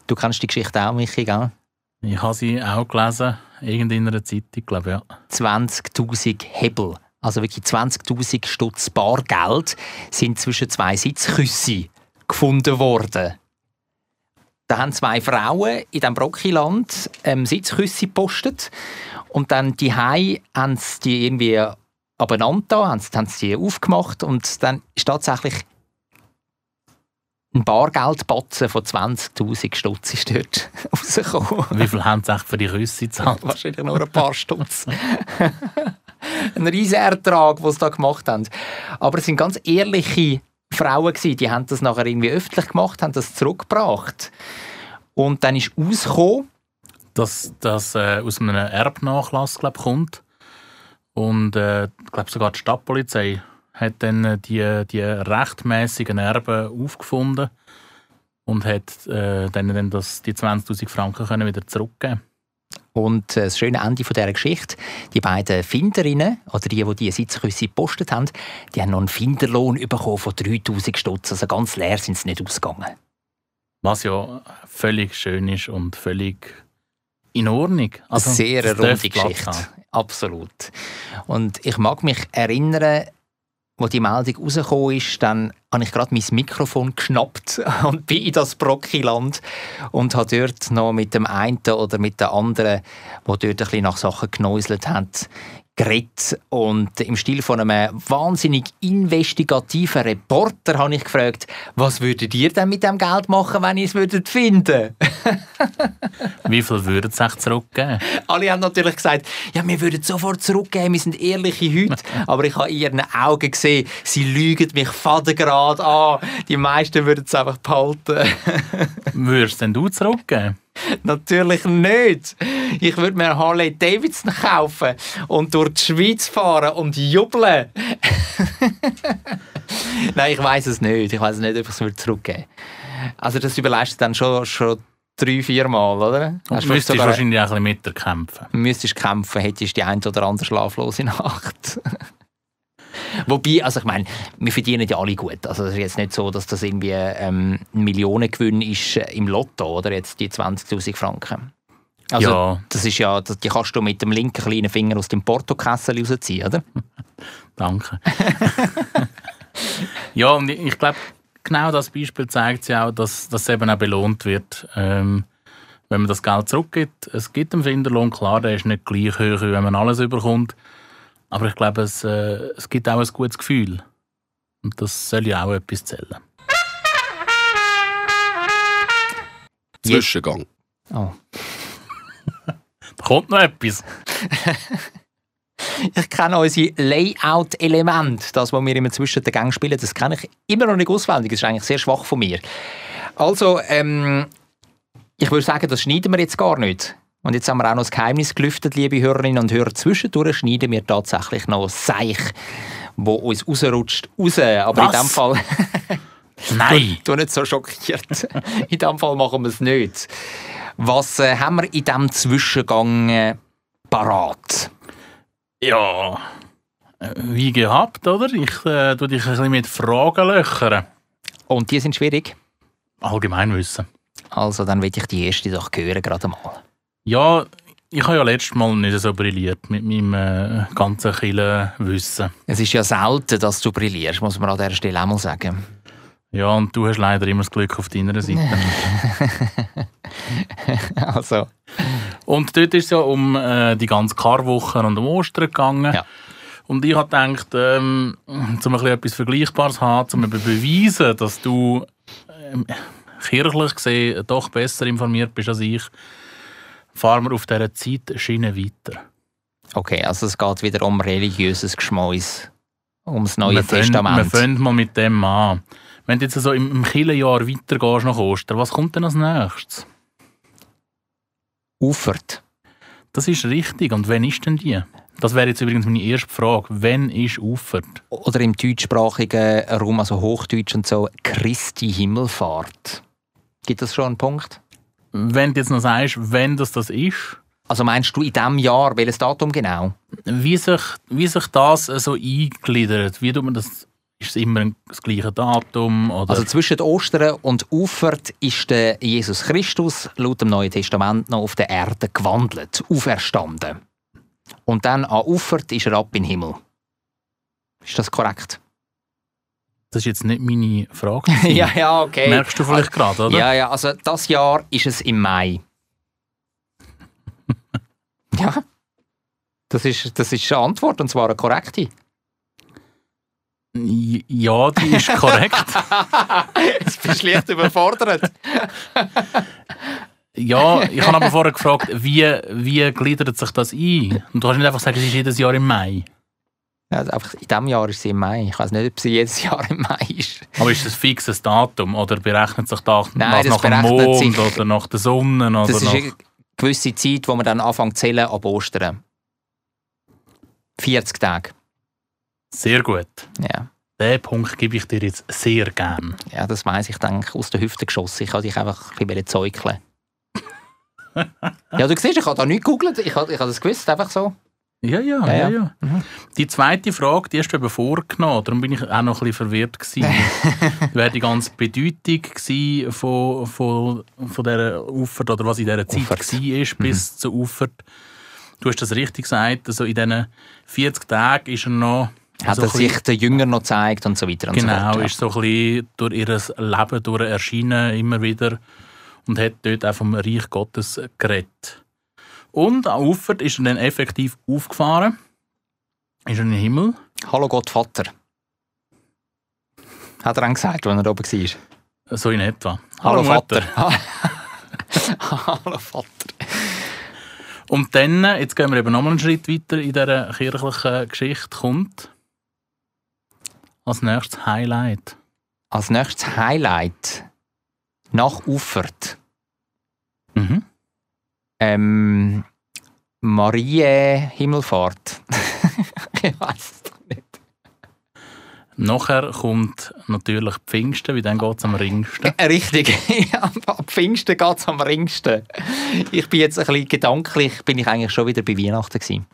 Du kennst die Geschichte auch, Michi, gell? Ich habe sie auch gelesen, irgend in einer Zeitung, glaube ich, ja. 20.000 Hebel, also wirklich 20.000 Stutz Bargeld, sind zwischen zwei Sitzküsse gefunden worden. Da haben zwei Frauen in diesem Brockiland ähm, Sitzküsse gepostet und dann die Hai haben sie die irgendwie abeinander haben sie die aufgemacht und dann ist tatsächlich ein Bargeldbatzen von 20'000 Stutz ist dort [LAUGHS] rausgekommen. Wie viel haben sie für die Küsse gezahlt? [LAUGHS] Wahrscheinlich nur ein paar Stutz. [LAUGHS] ein riesen Ertrag, den sie da gemacht haben. Aber es sind ganz ehrliche Frauen gewesen, die haben das nachher irgendwie öffentlich gemacht, haben das zurückgebracht. Und dann ist rausgekommen, Dass das äh, aus einem Erbnachlass, glaube ich, kommt. Und äh, ich glaube sogar die Stadtpolizei hat dann äh, die, die rechtmäßigen Erben aufgefunden und hat äh, dann, das, die 20'000 Franken können wieder zurückgeben Und äh, das schöne Ende von dieser Geschichte, die beiden Finderinnen, oder die, die die Sitzküsse gepostet haben, die haben noch einen Finderlohn bekommen von 3000 Stutz. Also ganz leer sind sie nicht ausgegangen. Was ja völlig schön ist und völlig in Ordnung. Also, Sehr eine runde Geschichte. Absolut. Und ich mag mich erinnern, wo die Meldung rausgekommen ist, dann habe ich gerade mein Mikrofon geschnappt [LAUGHS] und bin in das Brockiland und habe dort noch mit dem einen oder mit der anderen, wo dort ein bisschen nach Sachen genäuselt hat, geredet. Und im Stil von einem wahnsinnig investigativen Reporter habe ich gefragt, was würdet ihr denn mit dem Geld machen, wenn ihr es würdet finden? [LAUGHS] Wie viel würden sie echt zurückgeben? Alle haben natürlich gesagt, ja, wir würden sofort zurückgeben, wir sind ehrliche Leute. [LAUGHS] Aber ich habe in ihren Augen gesehen, sie lügen mich fadengrad an. Die meisten würden es einfach behalten. [LAUGHS] Würdest denn du zurückgeben? [LAUGHS] natürlich nicht. Ich würde mir Harley Davidson kaufen und durch die Schweiz fahren und jubeln. [LAUGHS] Nein, ich weiß es nicht. Ich weiß nicht, ob ich es würde zurückgeben Also das überlegst du dann schon, schon drei, vier Mal, oder? Du müsstest sogar- wahrscheinlich auch ein bisschen mit kämpfen. müsstest kämpfen, hättest die ein oder andere schlaflose Nacht. [LAUGHS] Wobei, also ich meine, wir verdienen ja alle gut. Also es ist jetzt nicht so, dass das irgendwie ähm, ein Millionengewinn ist äh, im Lotto, oder jetzt die 20'000 Franken. Also Ja. das ist ja, die kannst du mit dem linken kleinen Finger aus dem Portokessel rausziehen, oder? [LAUGHS] Danke. [LAUGHS] ja, und ich, ich glaube, genau das Beispiel zeigt ja auch, dass das eben auch belohnt wird, ähm, wenn man das Geld zurückgibt. Es gibt einen Finderlohn, klar, der ist nicht gleich hoch, wie wenn man alles überkommt. Aber ich glaube, es, äh, es gibt auch ein gutes Gefühl. Und das soll ja auch etwas zählen. Zwischengang. Oh. [LAUGHS] Da kommt noch etwas. [LAUGHS] Ich kenne unsere Layout-Elemente, das, was wir immer zwischen den Gängen spielen, das kenne ich immer noch nicht auswendig. Das ist eigentlich sehr schwach von mir. Also, ähm, ich würde sagen, das schneiden wir jetzt gar nicht. Und jetzt haben wir auch noch das Geheimnis gelüftet, liebe Hörerinnen und Hörer. Zwischendurch schneiden wir tatsächlich noch Seich, wo uns rausrutscht, raus. Aber in Was? dem Fall, [LAUGHS] Nein! du nicht so schockiert. [LAUGHS] in dem Fall machen wir es nicht. Was äh, haben wir in diesem Zwischengang äh, parat? Ja, äh, wie gehabt, oder? Ich äh, dich ein bisschen mit Fragen löchern. Und die sind schwierig. Allgemeinwissen. Also, dann will ich die erste doch hören, gerade mal. Ja, ich habe ja letztes Mal nicht so brilliert mit meinem äh, ganzen Killenwissen. Es ist ja selten, dass du brillierst, muss man an dieser Stelle auch mal sagen. Ja, und du hast leider immer das Glück auf deiner Seite. [LAUGHS] Also, und dort ist es ja um äh, die ganze Karwoche und um Ostern gegangen. Ja. Und ich habe gedacht, ähm, um ein bisschen etwas Vergleichbares zu haben, um eben beweisen, dass du ähm, kirchlich gesehen doch besser informiert bist als ich, fahren wir auf dieser Zeitschiene weiter. okay, also es geht wieder um religiöses Geschmäus. Ums Neue wir fangen- Testament. Wir fangen mal mit dem an. Wenn du jetzt so im, im Kirchenjahr weitergehst nach Ostern, was kommt denn als nächstes? Ufert. Das ist richtig. Und wann ist denn die? Das wäre jetzt übrigens meine erste Frage. Wann ist Ufert? Oder im deutschsprachigen Raum, also Hochdeutsch und so, Christi Himmelfahrt. Gibt es schon einen Punkt? Wenn du jetzt noch sagst, wenn das das ist, Also meinst du in diesem Jahr, welches Datum genau? wie sich, wie sich das so eingliedert? Wie tut man das? Ist es immer das gleiche Datum? Oder? Also zwischen Ostern und Ufert ist der Jesus Christus laut dem Neuen Testament noch auf der Erde gewandelt, auferstanden. Und dann an Ufert ist er ab in den Himmel. Ist das korrekt? Das ist jetzt nicht meine Frage. [LAUGHS] ja, ja, okay. Merkst du vielleicht gerade, oder? Ja, ja, also das Jahr ist es im Mai. [LAUGHS] ja. Das ist, das ist eine Antwort und zwar eine korrekte. Ja, die ist korrekt. [LAUGHS] Jetzt bist du leicht überfordert. ja, ich habe aber vorher gefragt, wie, wie gliedert sich das ein? Und du kannst nicht einfach sagen, es ist jedes Jahr im Mai. Also einfach in diesem Jahr ist sie im Mai. Ich weiß nicht, ob sie jedes Jahr im Mai ist. Aber ist das ein fixes Datum? Oder berechnet sich das Nein, nach dem Mond sich- oder nach der Sonne? Oder Das ist nach... eine gewisse Zeit, wo man dann anfängt zu zählen ab Ostern. 40 Tage. Sehr gut. Ja. Den Punkt gebe ich dir jetzt sehr gern. Ja, das weiss ich denke aus der Hüfte geschossen. Ich wollte dich einfach ein bisschen zeugeln. [LAUGHS] ja, du siehst, ich habe da nichts gegoogelt. Ich habe, ich habe das gewusst, einfach so. Ja, ja, Ja, ja. ja. ja. Die zweite Frage, die hast du eben vorgenommen. Darum bin ich auch noch ein bisschen verwirrt gewesen. [LAUGHS] Wäre die ganze Bedeutung gewesen von, von, von dieser Ufert oder was in dieser Zeit Ufert. war bis zur Ufert. Du hast das richtig gesagt. Also in diesen 40 Tagen ist er noch... Hat so er bisschen- sich den Jüngern noch gezeigt und so weiter und so Genau, fort. ja. ist so ein bisschen durch ihr Leben durch erschienen immer wieder und hat dort auch vom Reich Gottes geredet. Und am Ufer ist er dann effektiv aufgefahren, ist er in den Himmel. Hallo Gott Vater. Hat er dann gesagt, als er oben war. So in etwa. Hallo, Mutter. Vater. [LAUGHS] Hallo Vater. Und dann, jetzt gehen wir eben nochmal einen Schritt weiter in dieser kirchlichen Geschichte, kommt als nächstes Highlight. Als nächstes Highlight nach Ufert. Mhm. Ähm, Marie Himmelfahrt. [LAUGHS] ich weiß es doch nicht. Nachher kommt natürlich Pfingsten, wie dann geht es am ringsten. Richtig. [LAUGHS] Ja, Ab Pfingsten geht es am ringsten. Ich bin jetzt ein bisschen gedanklich, bin ich eigentlich schon wieder bei Weihnachten gewesen.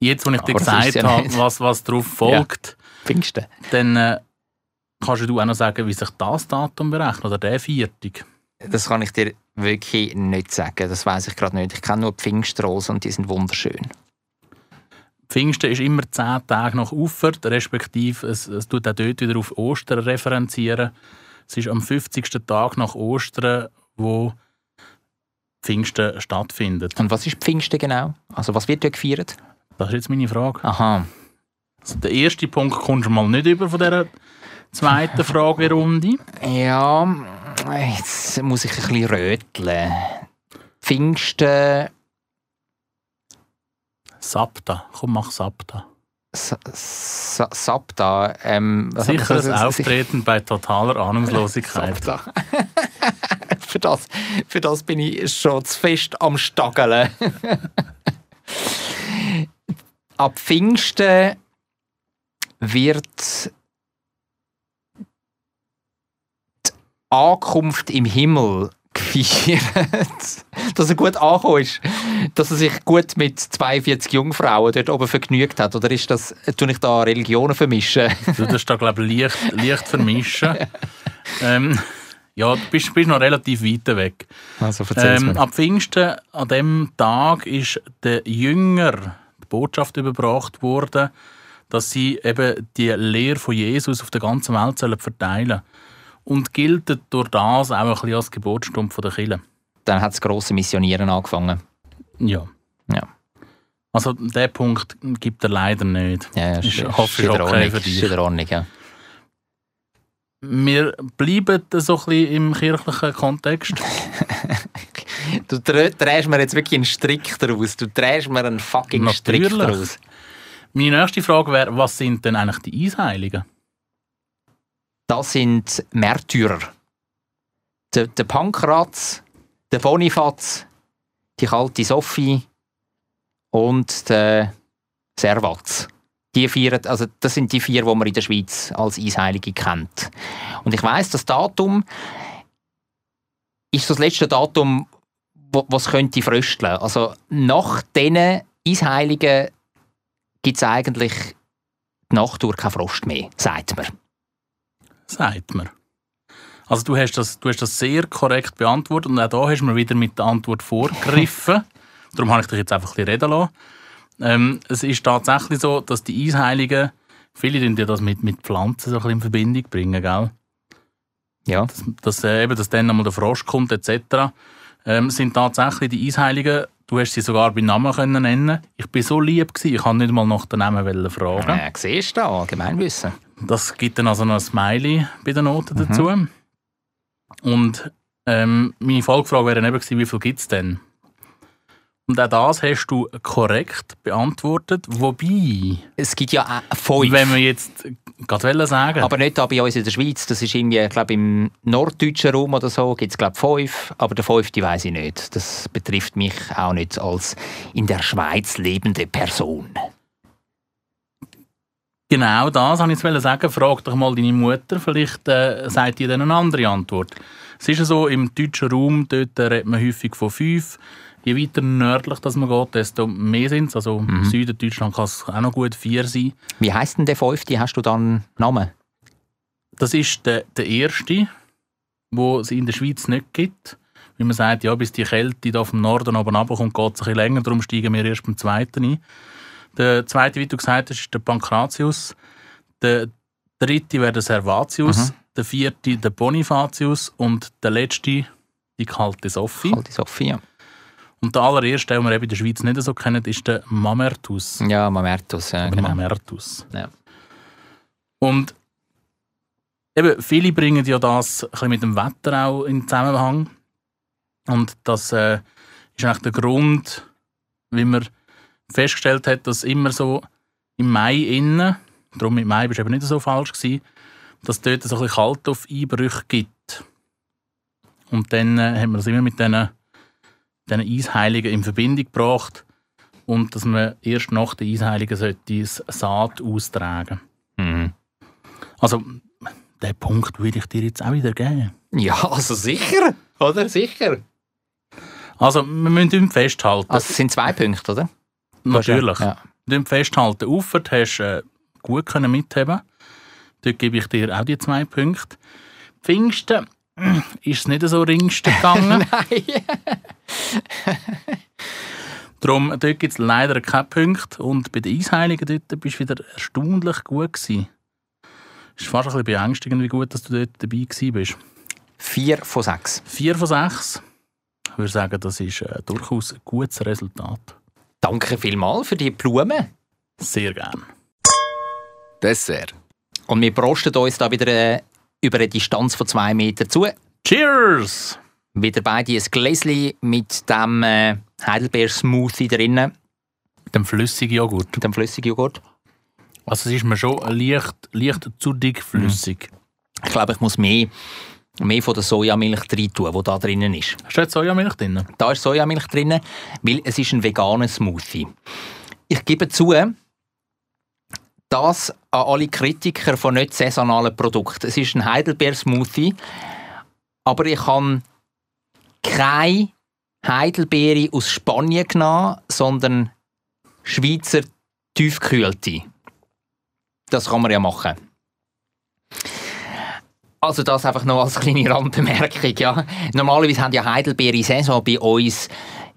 Jetzt, wo ich dir Aber gesagt ja habe, was, was darauf folgt, Pfingsten. dann äh, kannst du auch noch sagen, wie sich das Datum berechnet, oder der Viertig. Das kann ich dir wirklich nicht sagen. Das weiß ich gerade nicht. Ich kenne nur die Pfingstrose und die sind wunderschön. Pfingsten ist immer zehn Tage nach Ufert, respektive es, es tut auch dort wieder auf Ostern referenzieren. Es ist am 50. Tag nach Ostern, wo Pfingsten stattfindet. Und was ist Pfingsten genau? Also was wird dort gefeiert? Das ist jetzt meine Frage. Aha. Also der erste Punkt kommst du mal nicht über von dieser zweiten [LAUGHS] Fragerunde. Ja, jetzt muss ich ein bisschen röteln. Pfingsten, Sabta. Komm, mach Sabta. Sa- Sa- Sabta, ähm, Sicheres was- was- Auftreten bei totaler Ahnungslosigkeit. Sabta. [LAUGHS] für, das, für das bin ich schon zu fest am Staggeln. [LAUGHS] Ab Pfingsten wird Ankunft im Himmel gefeiert. [LAUGHS] Dass er gut angekommen ist. Dass er sich gut mit 42 Jungfrauen dort oben vergnügt hat. Oder ist das, tue ich da Religionen vermischen? Du darfst da, glaube ich, leicht, leicht vermischen. [LAUGHS] ähm, ja, du bist, bist noch relativ weit weg. Also Ähm, ab Pfingsten, an dem Tag, ist der Jünger die Botschaft überbracht worden, dass sie eben die Lehre von Jesus auf der ganzen Welt sollen verteilen und gilt durch das auch ein bisschen als Geburtsstunde der Kirche. Dann hat das grosse Missionieren angefangen. Ja. Ja. Also den Punkt gibt er leider nicht. Ja, Ist- ist, hoffe ich in der okay Ordnung, für dich. ist der ja. Wir bleiben so ein bisschen im kirchlichen Kontext. [LAUGHS] Du dreh- drehst mir jetzt wirklich einen Strick daraus. Du drehst mir einen fucking Strick Natürlich. daraus. Meine nächste Frage wäre, was sind denn eigentlich die Eisheiligen? Das sind Märtyrer. Der, der Pankratz, der Bonifaz, die kalte Sophie und der Servaz. Die vier, also das sind die vier, die man in der Schweiz als Eisheilige kennt. Und ich weiß, das Datum ist das letzte Datum, was könnte frösteln. Also nach diesen Eisheiligen gibt es eigentlich die Nacht durch keinen Frost mehr, sagt man. Sagt man. Also du hast, das, du hast das sehr korrekt beantwortet und auch da hast du mir wieder mit der Antwort vorgegriffen. [LAUGHS] Darum habe ich dich jetzt einfach ein bisschen reden lassen. Ähm, es ist tatsächlich so, dass die Eisheiligen, viele tun ja das mit, mit Pflanzen so ein bisschen in Verbindung bringen, gell? Ja. dass, äh, eben, dass dann einmal der Frosch kommt etc. Ähm, sind tatsächlich die Eisheiligen, du hast sie sogar bei Namen können nennen. Ich bin so lieb gewesen, ich kann nicht mal nach den Namen fragen. Ja, siehst du Allgemeinwissen. Das gibt dann also noch ein Smiley bei den Noten dazu. Und ähm, meine Folgefrage wäre dann eben gewesen, wie viel gibt es denn? Und auch das hast du korrekt beantwortet. Wobei, Es gibt ja auch fünf. wenn wir jetzt gerade sagen, aber nicht da bei uns in der Schweiz. Das ist irgendwie, ich glaube im norddeutschen Raum oder so gibt es glaube fünf. Aber der fünfte weiß ich nicht. Das betrifft mich auch nicht als in der Schweiz lebende Person. Genau das wollte ich jetzt sagen. Frag doch mal deine Mutter, vielleicht äh, sagt ihr dann eine andere Antwort. Es ist ja so, im deutschen Raum dort redet man häufig von fünf. Je weiter nördlich das man geht, desto mehr sind es. Also im Süden Deutschland kann es auch noch gut vier sein. Wie heißt denn der fünfte? Hast du dann einen Namen? Das ist der, der erste, wo es in der Schweiz nicht gibt. Wie man sagt, ja, bis die Kälte da vom Norden oben runterkommt, geht es ein bisschen länger, darum steigen wir erst beim zweiten ein. Der zweite, wie du gesagt hast, ist der Pankratius. Der dritte wäre der Servatius. Der vierte der Bonifatius. Und der letzte die kalte Sophie. Alte Sophia. Und der allererste, den wir eben in der Schweiz nicht so kennen, ist der Mamertus. Ja, Mamertus. Ja, genau. Mamertus. Ja. Und eben, viele bringen ja das ein bisschen mit dem Wetter auch in Zusammenhang. Und das äh, ist eigentlich der Grund, wie man festgestellt hat, dass immer so im Mai innen, darum mit Mai bist du eben nicht so falsch gewesen, dass es dort so ein bisschen Kaltstoff-Einbrüche gibt. Und dann äh, haben wir das immer mit diesen, diesen Eisheiligen in Verbindung gebracht und dass man erst nach den Eisheiligen sollte das Saat austragen. Mhm. Also, den Punkt würde ich dir jetzt auch wieder geben. Ja, also sicher. Oder? Sicher. Also, wir müssen festhalten. Also es sind zwei Punkte, oder? Natürlich. Ja. Müssen festhalten, Uffert hast du äh, gut können mitheben. Dort gebe ich dir auch die zwei Punkte. Pfingsten [CLEARS THROAT] ist es nicht so ringsten gegangen. [LAUGHS] Nein. [LAUGHS] Darum, dort gibt es leider keinen Punkt. Und bei den Eisheiligen dort bist du wieder erstaunlich gut gewesen. Es ist fast ein bisschen beängstigend, wie gut dass du dort dabei bist. Vier von sechs. Vier von sechs. Ich würde sagen, das ist äh, durchaus ein gutes Resultat. Danke vielmals für die Blumen. Sehr gern. Dessert. Und wir prosten uns da wieder äh, über eine Distanz von zwei Metern zu. Cheers! Wieder beide ein Gläschen mit dem äh, Heidelbeer-Smoothie drinnen, Mit dem flüssigen Joghurt. mit dem flüssigen Joghurt. Also es ist mir schon leicht, leicht zu dick flüssig. Ich glaube, ich muss mehr, mehr von der Sojamilch rein tun, die da drinnen ist. Hast du jetzt Sojamilch drin? Da ist Sojamilch drin, weil es ist ein veganer Smoothie. Ich gebe zu, das an alle Kritiker von nicht saisonalen Produkten. Es ist ein Heidelbeer-Smoothie, aber ich habe keine Heidelbeere aus Spanien genommen, sondern Schweizer tiefgekühlte. Das kann man ja machen. Also das einfach noch als kleine Randbemerkung. Ja. Normalerweise haben ja Heidelbeere Saison bei uns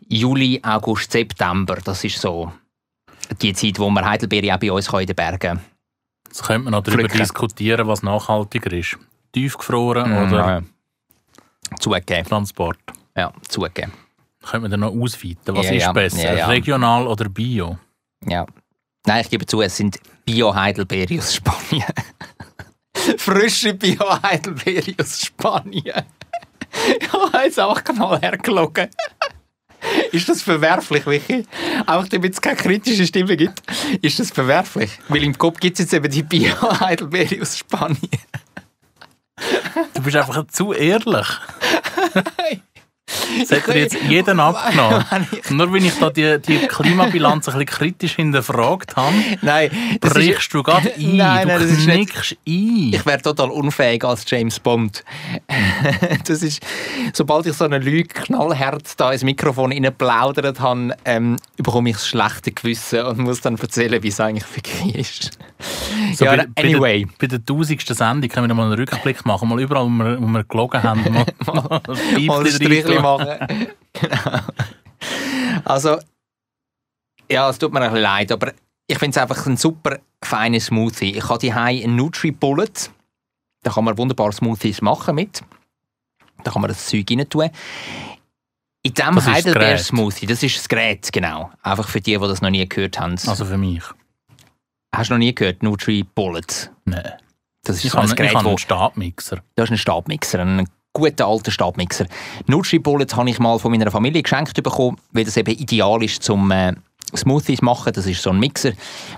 Juli, August, September. Das ist so die Zeit, wo man Heidelbeere auch bei uns in den Bergen Jetzt könnte man noch darüber Pflücken. diskutieren, was nachhaltiger ist. tiefgefroren Mm, oder ja. Zugegeben. Transport? Ja, zugegeben. Können wir dann noch ausweiten? Was Ja, ist ja. besser, regional oder bio? Ja. Nein, ich gebe zu, es sind Bio-Heidelbeere aus Spanien. Frische Bio-Heidelbeere aus Spanien. ich habe jetzt einfach mal hergelogen. Ist das verwerflich, Michi? Auch damit es keine kritische Stimme gibt, ist das verwerflich? Weil im Kopf gibt es jetzt eben die Bio-Heidelbeere aus Spanien. Du bist einfach zu ehrlich. [LAUGHS] [LAUGHS] Das dir jetzt jeden abgenommen. [LAUGHS] Nur wenn ich da die, die Klimabilanz ein bisschen kritisch hinterfragt habe, [LAUGHS] Nein, das ist, brichst du gerade ein. Nein, du nein, das ist nicht- knickst ein. ich wäre total unfähig als James Bond. das ist, sobald ich so eine Lüge knallhart da ins Mikrofon plaudert habe, ähm, bekomme ich das schlechte Gewissen und muss dann erzählen, wie es eigentlich wirklich ist. [LAUGHS] So ja, bei, anyway. Bei der, bei der tausendsten Sendung können wir mal einen Rückblick machen. Mal überall, wo wir, wo wir gelogen haben, mal, [LAUGHS] mal ein mal ein machen. genau. Also, ja, es tut mir ein bisschen leid, aber ich finde es einfach ein super feiner Smoothie. Ich habe die einen Nutri-Bullet. Da kann man wunderbar Smoothies machen mit. Da kann man das Zeug rein tun. In diesem. Heidelbeer-Smoothie, das ist das Gerät, genau. Einfach für die, die das noch nie gehört haben. Also für mich. Hast du noch nie gehört, Nutri-Bullet? Nein. Das ist Ich so ein habe, ich Gerät, habe einen Stabmixer. Das ist ein Stabmixer, ein guter alter Stabmixer. Nutri-Bullet habe ich mal von meiner Familie geschenkt bekommen, weil das eben ideal ist zum äh, Smoothies machen. Das ist so ein Mixer,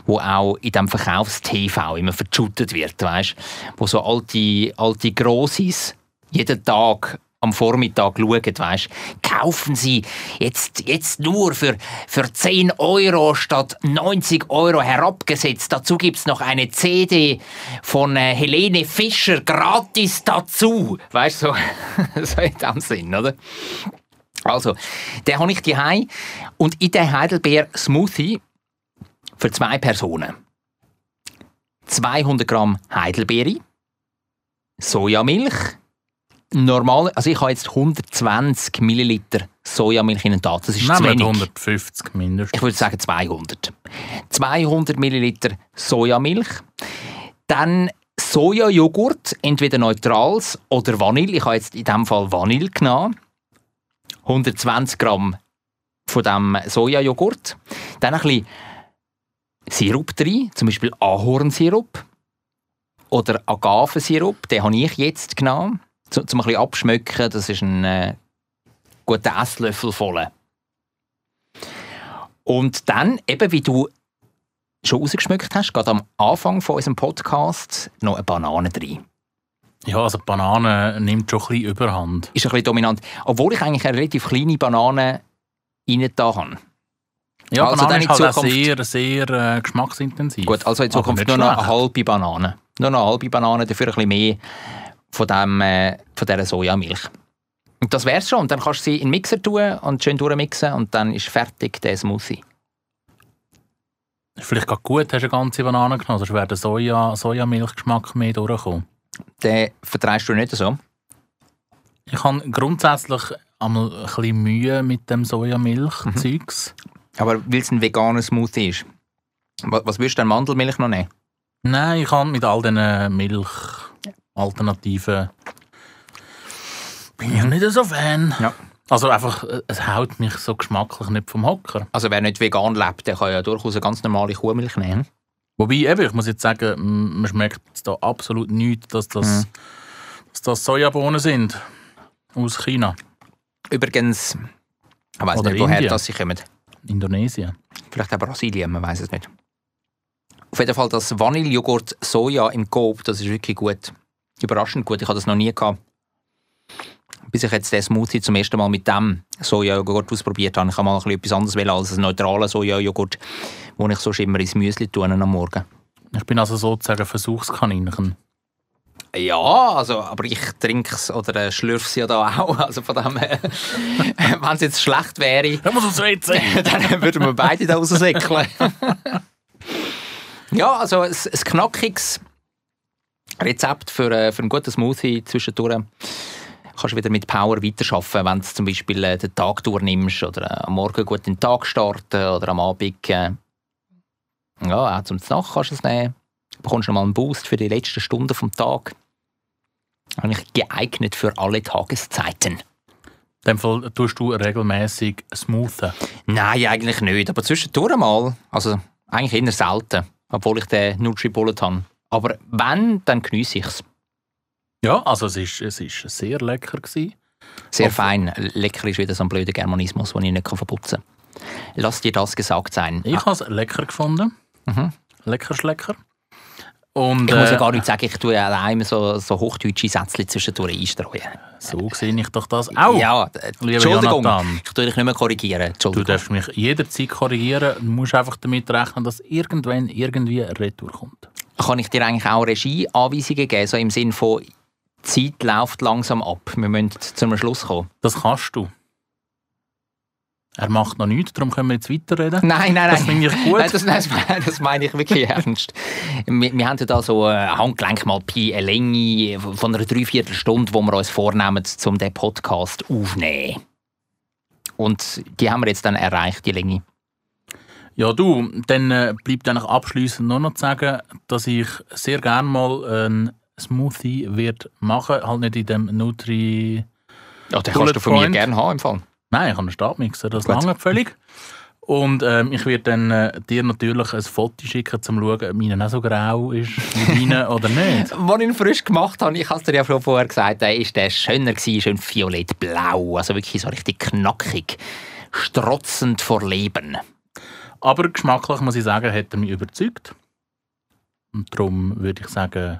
wo auch in dem Verkaufs-TV immer verschüttet wird, weißt? Wo so alte, alte Grossis jeden Tag am Vormittag schauen, weißt? Kaufen Sie jetzt, jetzt nur für, für 10 Euro statt 90 Euro herabgesetzt. Dazu gibt es noch eine CD von äh, Helene Fischer gratis dazu. Weißt du, so, [LAUGHS] so in dem Sinn, oder? Also, den habe ich daheim und in den Heidelbeer Smoothie für zwei Personen 200 Gramm Heidelbeere, Sojamilch, normal, also ich habe jetzt 120 Milliliter Sojamilch in den Tat. Das ist zu Nehmen wir wenig. 150 mindestens. Ich würde sagen 200. 200 Milliliter Sojamilch. Dann Sojajoghurt, entweder neutrals oder Vanille. Ich habe jetzt in diesem Fall Vanille genommen. 120 Gramm von dem Sojajoghurt. Dann ein bisschen Sirup drin, zum Beispiel Ahornsirup oder Agavensirup. Den habe ich jetzt genommen, zum, zum ein bisschen abschmecken. Das ist ein äh, guter Esslöffel voll. Und dann, eben wie du schon rausgeschmückt hast, gerade am Anfang von unserem Podcast noch eine Banane drin. Ja, also die Banane nimmt schon ein bisschen überhand. Ist ein bisschen dominant. Obwohl ich eigentlich eine relativ kleine Banane rein da habe. Ja, Also Banane ist halt sehr, sehr äh, geschmacksintensiv. Gut, also in Zukunft nur noch eine halbe Banane. Nur noch eine halbe Banane, dafür ein bisschen mehr von, dem, äh, von dieser Sojamilch. Und das wär's schon. Und dann kannst du sie in den Mixer tun und schön durchmixen und dann ist fertig der Smoothie. Ist Vielleicht gerade gut, hast du eine ganze Banane genommen, sonst wäre der Soja, Sojamilchgeschmack mehr durchgekommen. Den vertreibst du nicht so. Ich habe grundsätzlich einmal ein bisschen Mühe mit dem Sojamilch-Zeugs. Aber weil es ein veganer Smoothie ist. Was, was würdest du denn Mandelmilch noch nehmen? Nein, ich kann mit all diesen Milchalternativen bin ich nicht so Fan. Ja. Also einfach, äh, es haut mich so geschmacklich nicht vom Hocker. Also wer nicht vegan lebt, der kann ja durchaus eine ganz normale Kuhmilch nehmen. Wobei, eben, ich muss jetzt sagen, man schmeckt da absolut nichts, dass das, dass das Sojabohnen sind. Aus China, Übrigens, ich weiß nicht, woher das sie kommen. Indonesien. Vielleicht auch Brasilien, man weiß es nicht. Auf jeden Fall das Vanillejoghurt Soja im Coop, das ist wirklich gut. Überraschend gut, ich hatte das noch nie gehabt. Bis ich jetzt den Smoothie zum ersten Mal mit dem Sojajoghurt ausprobiert habe. Ich habe mal ein bisschen etwas anderes wählen als einen neutralen Sojajoghurt, den ich sonst immer ins Müsli tue am Morgen. Ich bin also sozusagen Versuchskaninchen. Ja, also, aber ich trinke es oder äh, schlürfe es ja da auch. [LAUGHS] Also von dem [LAUGHS] her, wenn es jetzt schlecht wäre, Da muss [LAUGHS] dann würden wir beide da raussäckeln. ja, also ein, ein knackiges Rezept für, äh, für einen guten Smoothie zwischendurch. Kannst du wieder mit Power weiterarbeiten, wenn du zum Beispiel äh, den Tag durchnimmst oder äh, am Morgen gut den Tag starten oder am Abend äh, ja, auch zum Nacht kannst du es nehmen. Du bekommst noch mal einen Boost für die letzten Stunden vom Tag. Eigentlich geeignet für alle Tageszeiten. In dem Fall tust du regelmäßig smoothen. Nein, eigentlich nicht. Aber zwischendurch mal. Also eigentlich eher selten. Obwohl ich den Nutri-Bullet habe. Aber wenn, dann geniesse ich es. Ja, also es ist, es ist sehr lecker gewesen. Sehr Auf- fein. Lecker ist wieder so ein blöder Germanismus, den ich nicht verputzen kann. Lass dir das gesagt sein. Ich habe es lecker gefunden. Lecker schlecker. Und Ich muss ja äh, gar nicht sagen, ich tue allein so, so hochdeutsche Sätze zwischendurch einstreuen. so sehe ich doch das auch. Ja, Entschuldigung, Jonathan. ich tue dich nicht mehr korrigieren. Du darfst mich jederzeit korrigieren. Du musst einfach damit rechnen, dass irgendwann irgendwie eine Retour kommt. Kann ich dir eigentlich auch Regieanweisungen geben, so im Sinn von die Zeit läuft langsam ab, wir müssen zum Schluss kommen? Das kannst du. Er macht noch nichts, darum können wir jetzt weiterreden. Nein, nein, nein. Das finde ich gut. Nein, das, das, das meine ich wirklich ernst. Wir, wir haben ja da so ein Handgelenk mal bei einer Länge von einer Dreiviertelstunde, wo wir uns vornehmen, um diesen Podcast aufzunehmen. Und die haben wir jetzt dann erreicht, die Länge. Ja, du, dann äh, bleibt eigentlich abschließend nur noch zu sagen, dass ich sehr gerne mal einen Smoothie wird machen, halt nicht in dem Nutri... Ja, den Bullet kannst du von mir gerne haben im Fall. Nein, ich habe einen Stabmixer, das Gut. lange völlig. Und ähm, ich werde dann äh, dir natürlich ein Foto schicken, um zu schauen, ob meine auch so grau ist wie [LAUGHS] deine oder nicht. Als ich ihn frisch gemacht habe, ich habe es dir ja schon vorher gesagt, der ist der schöner gewesen, schön violett-blau. Also wirklich so richtig knackig, strotzend vor Leben. Aber geschmacklich muss ich sagen, hat er mich überzeugt. Und darum würde ich sagen,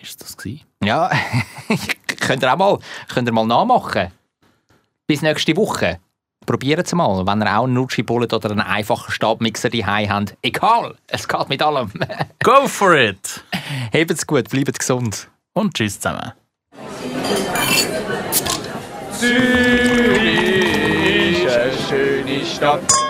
ist das gewesen. Ja, [LAUGHS] könnt ihr auch mal, könnt ihr mal nachmachen. Bis nächste Woche. Probiert es mal, wenn ihr auch einen Nutri-Bullet oder einen einfachen Stabmixer daheim habt. Egal, es geht mit allem. [LAUGHS] Go for it! Habt's gut, bleibt gesund. Und tschüss zusammen. Zürich ist eine schöne Stadt.